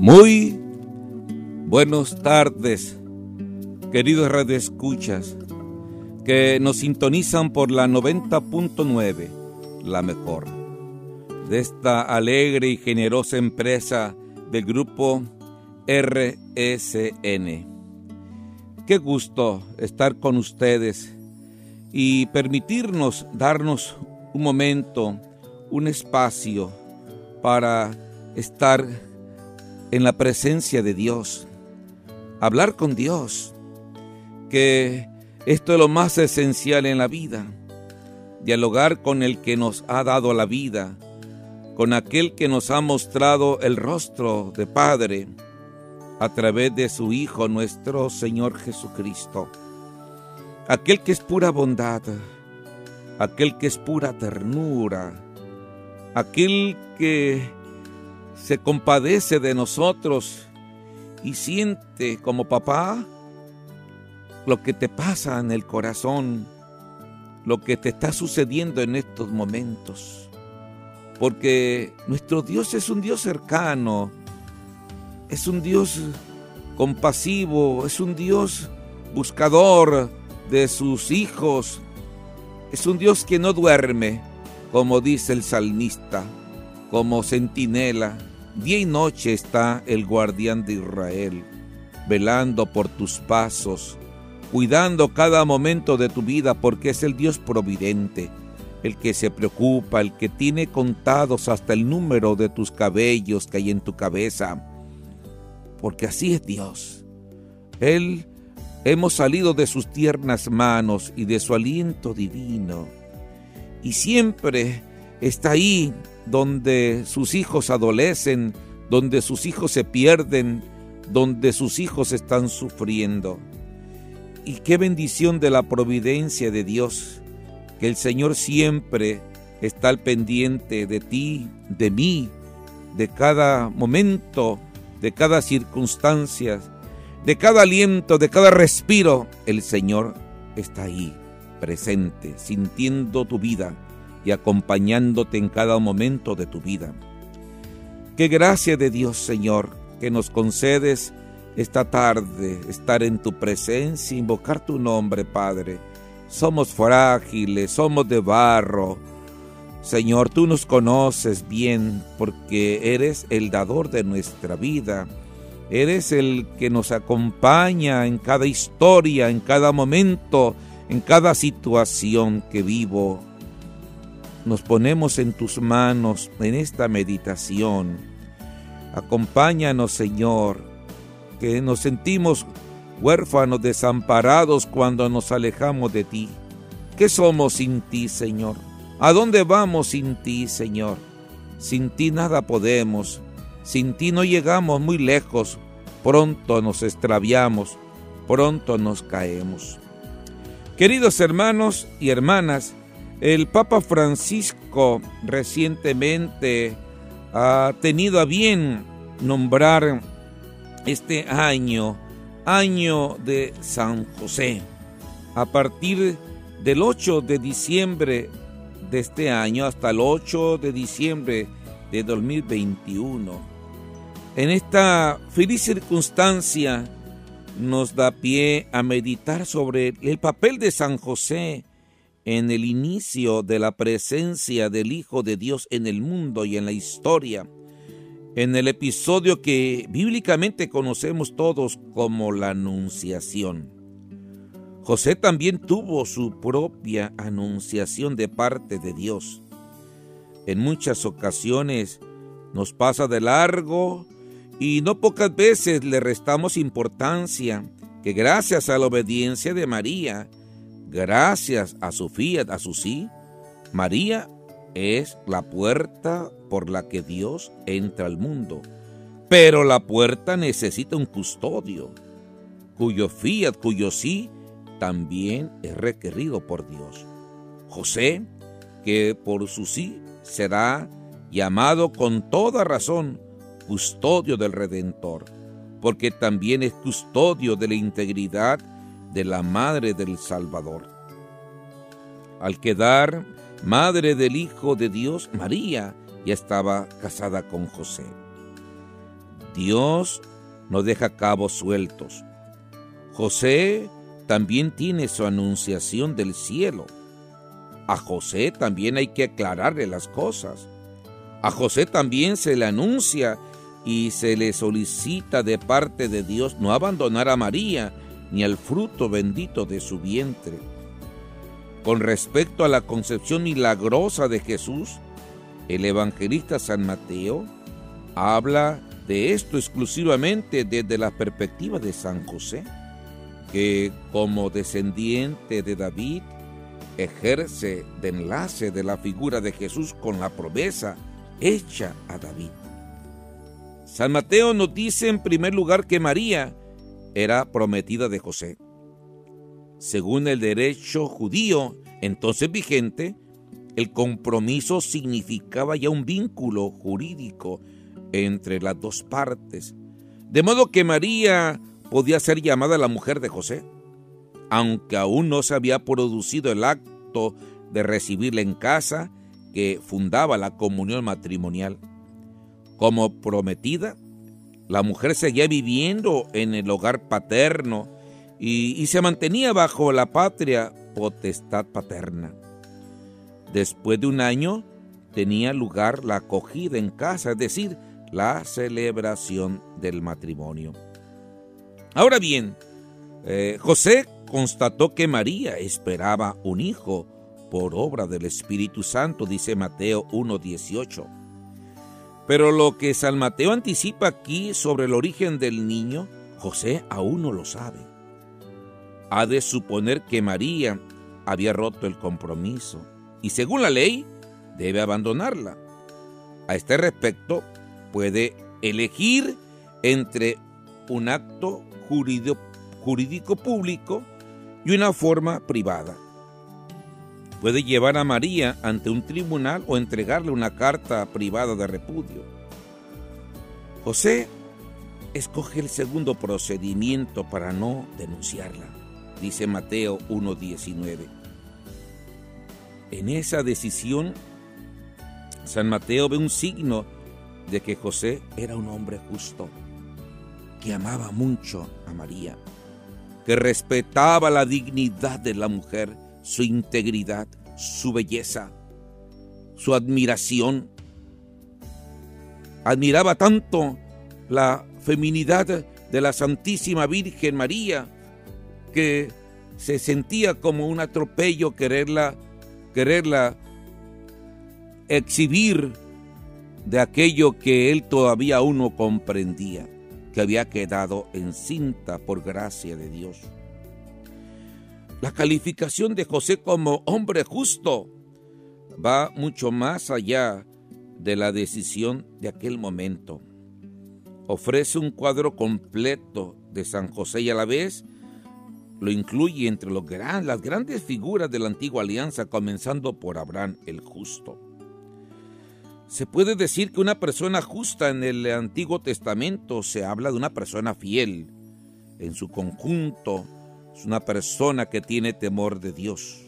Muy buenas tardes, queridos radioescuchas que nos sintonizan por la 90.9, la mejor, de esta alegre y generosa empresa del grupo RSN. Qué gusto estar con ustedes y permitirnos darnos un momento, un espacio para estar en la presencia de Dios, hablar con Dios, que esto es lo más esencial en la vida, dialogar con el que nos ha dado la vida, con aquel que nos ha mostrado el rostro de Padre a través de su Hijo nuestro Señor Jesucristo, aquel que es pura bondad, aquel que es pura ternura, aquel que se compadece de nosotros y siente como papá lo que te pasa en el corazón, lo que te está sucediendo en estos momentos. Porque nuestro Dios es un Dios cercano, es un Dios compasivo, es un Dios buscador de sus hijos, es un Dios que no duerme, como dice el salmista, como centinela Día y noche está el guardián de Israel, velando por tus pasos, cuidando cada momento de tu vida porque es el Dios providente, el que se preocupa, el que tiene contados hasta el número de tus cabellos que hay en tu cabeza, porque así es Dios. Él hemos salido de sus tiernas manos y de su aliento divino, y siempre está ahí donde sus hijos adolecen, donde sus hijos se pierden, donde sus hijos están sufriendo. Y qué bendición de la providencia de Dios, que el Señor siempre está al pendiente de ti, de mí, de cada momento, de cada circunstancia, de cada aliento, de cada respiro. El Señor está ahí, presente, sintiendo tu vida y acompañándote en cada momento de tu vida. Qué gracia de Dios, Señor, que nos concedes esta tarde estar en tu presencia, invocar tu nombre, Padre. Somos frágiles, somos de barro. Señor, tú nos conoces bien porque eres el dador de nuestra vida. Eres el que nos acompaña en cada historia, en cada momento, en cada situación que vivo nos ponemos en tus manos en esta meditación. Acompáñanos, Señor, que nos sentimos huérfanos, desamparados cuando nos alejamos de ti. ¿Qué somos sin ti, Señor? ¿A dónde vamos sin ti, Señor? Sin ti nada podemos, sin ti no llegamos muy lejos, pronto nos extraviamos, pronto nos caemos. Queridos hermanos y hermanas, el Papa Francisco recientemente ha tenido a bien nombrar este año, año de San José. A partir del 8 de diciembre de este año hasta el 8 de diciembre de 2021. En esta feliz circunstancia nos da pie a meditar sobre el papel de San José en el inicio de la presencia del Hijo de Dios en el mundo y en la historia, en el episodio que bíblicamente conocemos todos como la Anunciación. José también tuvo su propia anunciación de parte de Dios. En muchas ocasiones nos pasa de largo y no pocas veces le restamos importancia que gracias a la obediencia de María, Gracias a su fiat, a su sí, María es la puerta por la que Dios entra al mundo. Pero la puerta necesita un custodio, cuyo fiat, cuyo sí, también es requerido por Dios. José, que por su sí será llamado con toda razón custodio del Redentor, porque también es custodio de la integridad de la Madre del Salvador. Al quedar madre del Hijo de Dios, María ya estaba casada con José. Dios no deja cabos sueltos. José también tiene su anunciación del cielo. A José también hay que aclararle las cosas. A José también se le anuncia y se le solicita de parte de Dios no abandonar a María ni al fruto bendito de su vientre. Con respecto a la concepción milagrosa de Jesús, el evangelista San Mateo habla de esto exclusivamente desde la perspectiva de San José, que como descendiente de David ejerce de enlace de la figura de Jesús con la promesa hecha a David. San Mateo nos dice en primer lugar que María era prometida de José. Según el derecho judío entonces vigente, el compromiso significaba ya un vínculo jurídico entre las dos partes, de modo que María podía ser llamada la mujer de José, aunque aún no se había producido el acto de recibirla en casa que fundaba la comunión matrimonial. Como prometida, la mujer seguía viviendo en el hogar paterno y, se mantenía bajo la patria potestad paterna. Después de un año tenía lugar la acogida en casa, es decir, la celebración del matrimonio. Ahora bien, eh, José constató que María esperaba un hijo por obra del Espíritu Santo, dice Mateo 1.18. Pero lo que San Mateo anticipa aquí sobre el origen del niño, José aún no lo sabe. Ha de suponer que María había roto el compromiso y según la ley debe abandonarla. A este respecto puede elegir entre un acto jurídico, público y una forma privada. Puede llevar a María ante un tribunal o entregarle una carta privada de repudio. José escoge el segundo procedimiento para no denunciarla, dice Mateo 1.19. En esa decisión, San Mateo ve un signo de que José era un hombre justo, que amaba mucho a María, que respetaba la dignidad de la mujer su integridad, su belleza, su admiración. Admiraba tanto la feminidad de la Santísima Virgen María que se sentía como un atropello quererla, quererla exhibir de aquello que él todavía aún no comprendía, que había quedado encinta por gracia de Dios. La calificación de José como hombre justo va mucho más allá de la decisión de aquel momento. Ofrece un cuadro completo de San José y a la vez lo incluye entre los las grandes figuras de la antigua alianza, comenzando por Abraham el justo. Se puede decir que una persona justa en el Antiguo Testamento se habla de una persona fiel. En su conjunto, es una persona que tiene temor de Dios.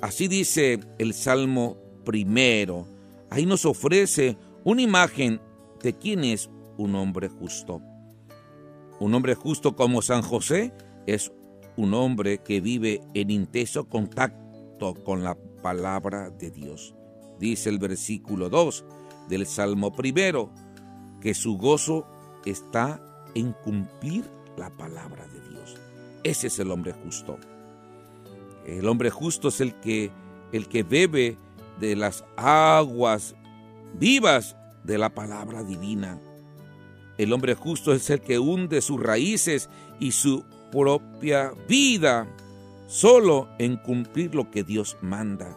Así dice el Salmo primero. Ahí nos ofrece una imagen de quién es un hombre justo. Un hombre justo como San José es un hombre que vive en intenso contacto con la palabra de Dios. Dice el versículo 2 del Salmo primero, que su gozo está en cumplir la palabra de Dios. Ese es el hombre justo. El hombre justo es el que, el que bebe de las aguas vivas de la palabra divina. El hombre justo es el que hunde sus raíces y su propia vida solo en cumplir lo que Dios manda.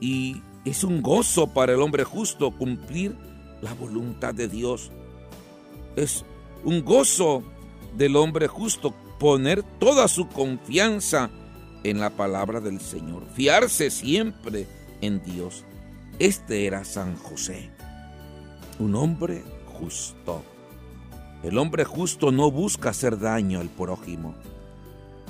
Y es un gozo para el hombre justo cumplir la voluntad de Dios. Es un gozo del hombre justo poner toda su confianza en la palabra del Señor, fiarse siempre en Dios. Este era San José, un hombre justo. El hombre justo no busca hacer daño al prójimo.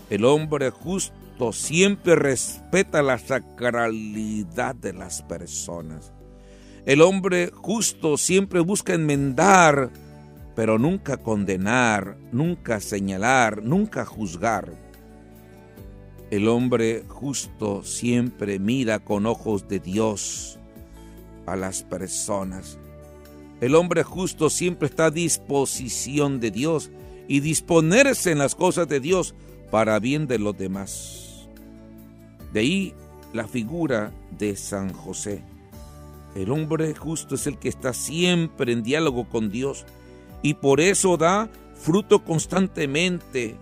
El hombre justo siempre respeta la sacralidad de las personas. El hombre justo siempre busca enmendar, pero nunca condenar, nunca señalar, nunca juzgar. El hombre justo siempre mira con ojos de Dios a las personas. El hombre justo siempre está a disposición de Dios y disponerse en las cosas de Dios para bien de los demás. De ahí la figura de San José. El hombre justo es el que está siempre en diálogo con Dios y por eso da fruto constantemente.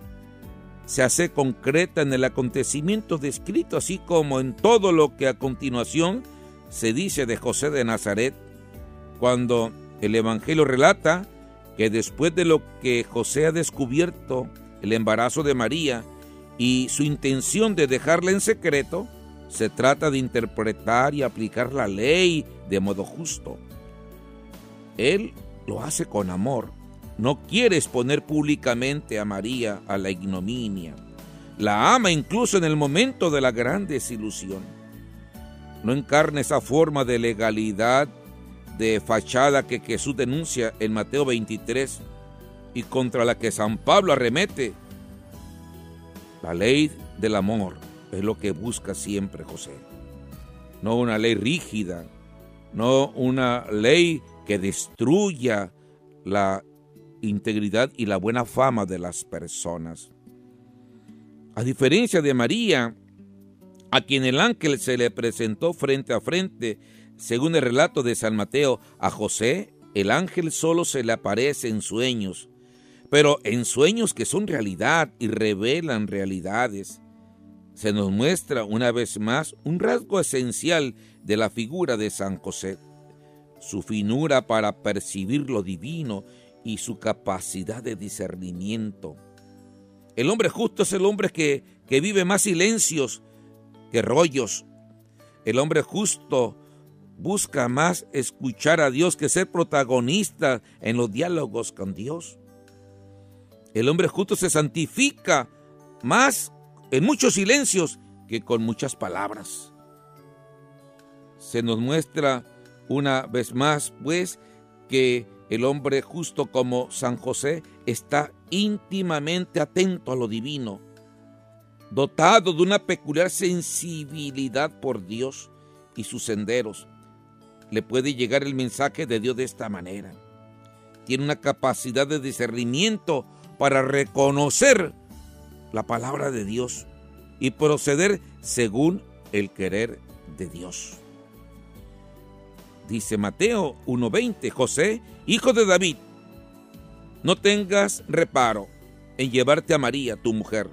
Se hace concreta en el acontecimiento descrito, así como en todo lo que a continuación se dice de José de Nazaret, cuando el Evangelio relata que después de lo que José ha descubierto, el embarazo de María y su intención de dejarla en secreto, se trata de interpretar y aplicar la ley de modo justo. Él lo hace con amor. No quiere exponer públicamente a María a la ignominia. La ama incluso en el momento de la gran desilusión. No encarna esa forma de legalidad, de fachada que Jesús denuncia en Mateo 23 y contra la que San Pablo arremete. La ley del amor es lo que busca siempre José. No una ley rígida, no una ley que destruya la integridad y la buena fama de las personas. A diferencia de María, a quien el ángel se le presentó frente a frente, según el relato de San Mateo, a José, el ángel solo se le aparece en sueños, pero en sueños que son realidad y revelan realidades se nos muestra una vez más un rasgo esencial de la figura de San José, su finura para percibir lo divino y su capacidad de discernimiento. El hombre justo es el hombre que, que vive más silencios que rollos. El hombre justo busca más escuchar a Dios que ser protagonista en los diálogos con Dios. El hombre justo se santifica más en muchos silencios que con muchas palabras. Se nos muestra una vez más, pues, que el hombre justo como San José está íntimamente atento a lo divino, dotado de una peculiar sensibilidad por Dios y sus senderos. Le puede llegar el mensaje de Dios de esta manera. Tiene una capacidad de discernimiento para reconocer la palabra de Dios y proceder según el querer de Dios. Dice Mateo 1.20, José, hijo de David, no tengas reparo en llevarte a María, tu mujer,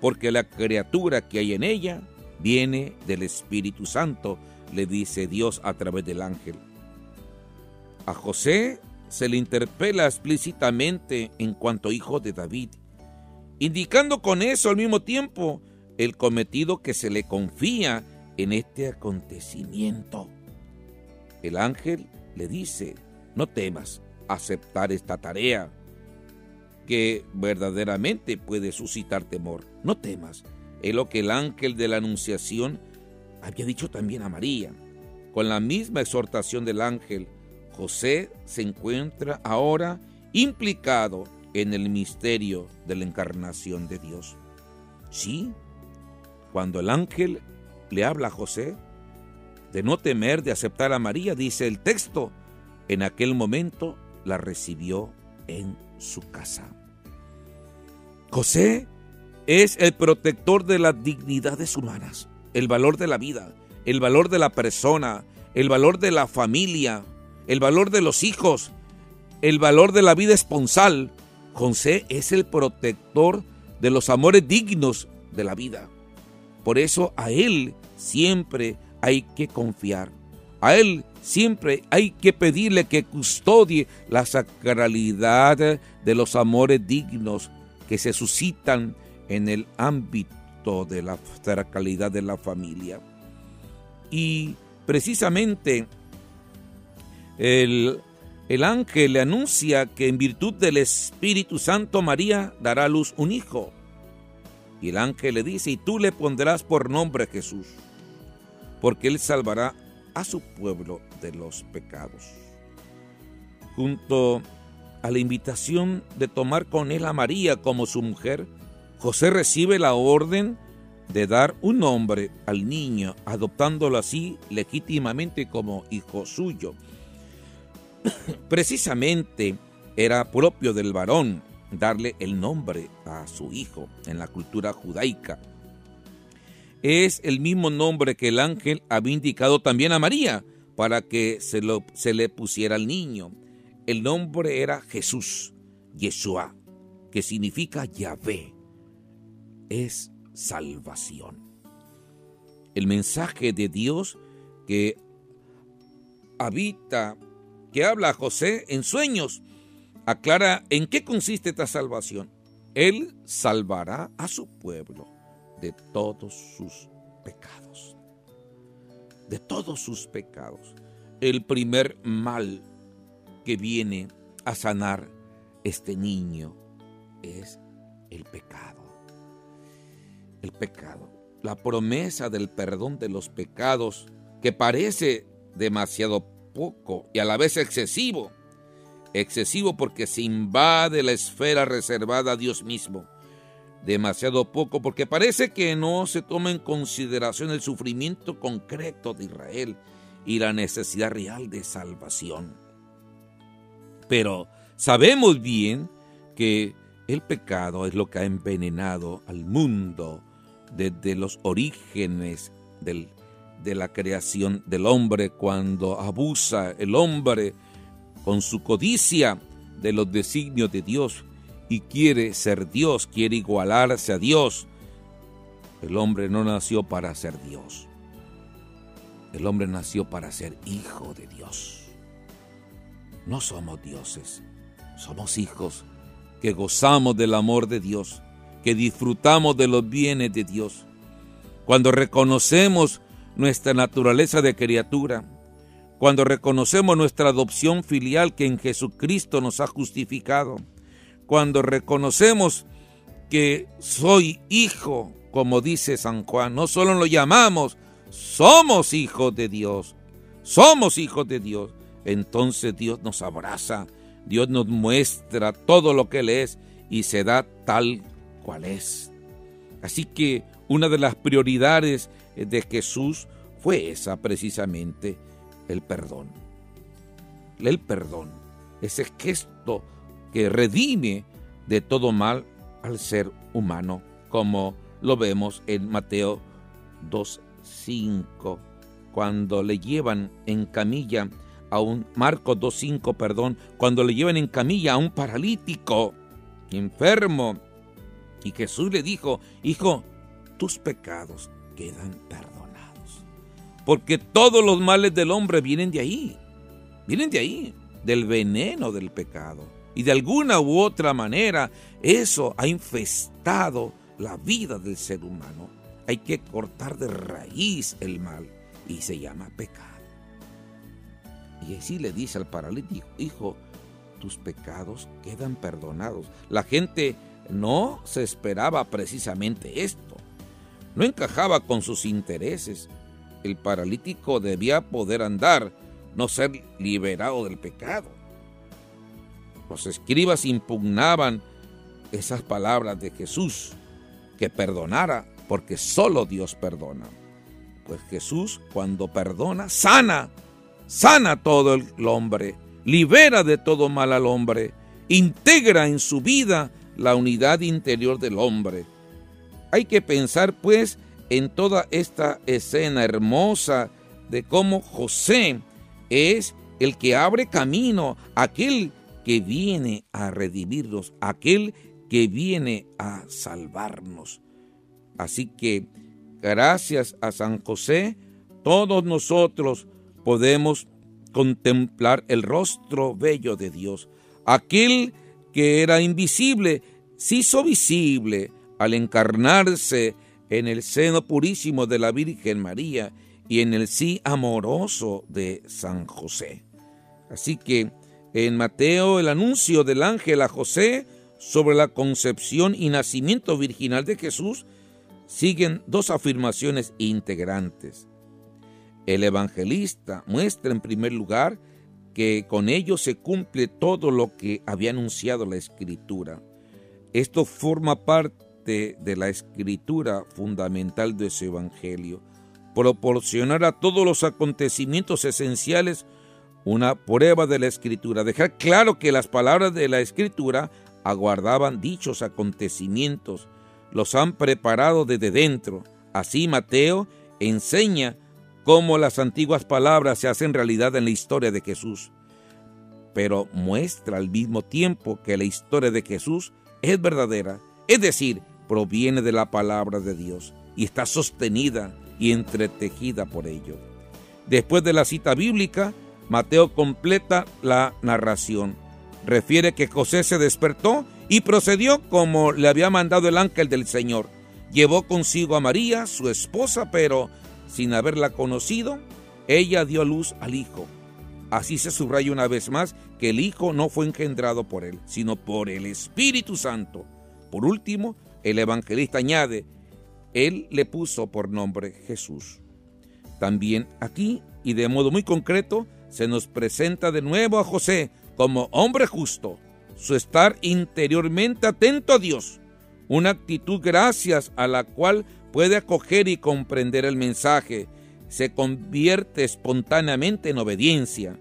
porque la criatura que hay en ella viene del Espíritu Santo, le dice Dios a través del ángel. A José se le interpela explícitamente en cuanto hijo de David indicando con eso al mismo tiempo el cometido que se le confía en este acontecimiento. El ángel le dice, no temas aceptar esta tarea que verdaderamente puede suscitar temor. No temas. Es lo que el ángel de la Anunciación había dicho también a María. Con la misma exhortación del ángel, José se encuentra ahora implicado en el misterio de la encarnación de Dios. Sí, cuando el ángel le habla a José de no temer de aceptar a María, dice el texto, en aquel momento la recibió en su casa. José es el protector de las dignidades humanas, el valor de la vida, el valor de la persona, el valor de la familia, el valor de los hijos, el valor de la vida esponsal, José es el protector de los amores dignos de la vida. Por eso a Él siempre hay que confiar. A Él siempre hay que pedirle que custodie la sacralidad de los amores dignos que se suscitan en el ámbito de la sacralidad de la familia. Y precisamente el el ángel le anuncia que en virtud del Espíritu Santo María dará a luz un hijo. Y el ángel le dice, y tú le pondrás por nombre Jesús, porque él salvará a su pueblo de los pecados. Junto a la invitación de tomar con él a María como su mujer, José recibe la orden de dar un nombre al niño, adoptándolo así legítimamente como hijo suyo. Precisamente era propio del varón darle el nombre a su hijo en la cultura judaica. Es el mismo nombre que el ángel había indicado también a María para que se, lo, se le pusiera al niño. El nombre era Jesús, Yeshua, que significa Yahvé. Es salvación. El mensaje de Dios que habita, que habla a José en sueños, aclara en qué consiste esta salvación. Él salvará a su pueblo de todos sus pecados. De todos sus pecados. El primer mal que viene a sanar este niño es el pecado el pecado, la promesa del perdón de los pecados, que parece demasiado poco y a la vez excesivo. Excesivo porque se invade la esfera reservada a Dios mismo. Demasiado poco porque parece que no se toma en consideración el sufrimiento concreto de Israel y la necesidad real de salvación. Pero sabemos bien que el pecado es lo que ha envenenado al mundo desde los orígenes de la creación del hombre, cuando abusa el hombre con su codicia de los designios de Dios y quiere ser Dios, quiere igualarse a Dios. El hombre no nació para ser Dios. El hombre nació para ser hijo de Dios. No somos dioses, somos hijos que gozamos del amor de Dios que disfrutamos de los bienes de Dios. Cuando reconocemos nuestra naturaleza de criatura, cuando reconocemos nuestra adopción filial que en Jesucristo nos ha justificado, cuando reconocemos que soy hijo, como dice San Juan, no solo lo llamamos, somos hijos de Dios, somos hijos de Dios, entonces Dios nos abraza, Dios nos muestra todo lo que Él es y se da tal cuál es. Así que una de las prioridades de Jesús fue esa precisamente, el perdón. El perdón, ese gesto que redime de todo mal al ser humano, como lo vemos en Mateo 2.5, cuando le llevan en camilla a un, Marcos 2.5, perdón, cuando le llevan en camilla a un paralítico enfermo, y Jesús le dijo, hijo, tus pecados quedan perdonados. Porque todos los males del hombre vienen de ahí. Vienen de ahí, del veneno del pecado. Y de alguna u otra manera eso ha infestado la vida del ser humano. Hay que cortar de raíz el mal y se llama pecado. Y así le dice al paralítico, hijo, tus pecados quedan perdonados. La gente no se esperaba precisamente esto. No encajaba con sus intereses. El paralítico debía poder andar, no ser liberado del pecado. Los escribas impugnaban esas palabras de Jesús, que perdonara, porque solo Dios perdona. Pues Jesús cuando perdona, sana, sana todo el hombre, libera de todo mal al hombre, integra en su vida la unidad interior del hombre. Hay que pensar pues en toda esta escena hermosa de cómo José es el que abre camino, aquel que viene a redimirnos, aquel que viene a salvarnos. Así que gracias a San José, todos nosotros podemos contemplar el rostro bello de Dios, aquel que era invisible, se hizo visible al encarnarse en el seno purísimo de la Virgen María y en el sí amoroso de San José. Así que en Mateo el anuncio del ángel a José sobre la concepción y nacimiento virginal de Jesús siguen dos afirmaciones integrantes. El evangelista muestra en primer lugar que con ello se cumple todo lo que había anunciado la escritura. Esto forma parte de la escritura fundamental de su evangelio, proporcionar a todos los acontecimientos esenciales una prueba de la escritura, dejar claro que las palabras de la escritura aguardaban dichos acontecimientos, los han preparado desde dentro. Así Mateo enseña cómo las antiguas palabras se hacen realidad en la historia de Jesús, pero muestra al mismo tiempo que la historia de Jesús es verdadera, es decir, proviene de la palabra de Dios y está sostenida y entretejida por ello. Después de la cita bíblica, Mateo completa la narración. Refiere que José se despertó y procedió como le había mandado el ángel del Señor. Llevó consigo a María, su esposa, pero sin haberla conocido, ella dio luz al Hijo. Así se subraya una vez más que el Hijo no fue engendrado por él, sino por el Espíritu Santo. Por último, el evangelista añade, él le puso por nombre Jesús. También aquí, y de modo muy concreto, se nos presenta de nuevo a José como hombre justo, su estar interiormente atento a Dios, una actitud gracias a la cual puede acoger y comprender el mensaje, se convierte espontáneamente en obediencia.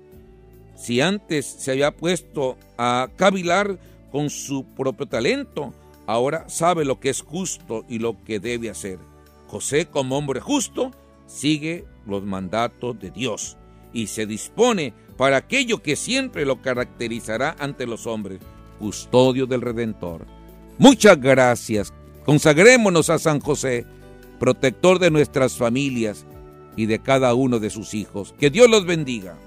Si antes se había puesto a cavilar con su propio talento, ahora sabe lo que es justo y lo que debe hacer. José, como hombre justo, sigue los mandatos de Dios y se dispone para aquello que siempre lo caracterizará ante los hombres, custodio del Redentor. Muchas gracias. Consagrémonos a San José protector de nuestras familias y de cada uno de sus hijos. Que Dios los bendiga.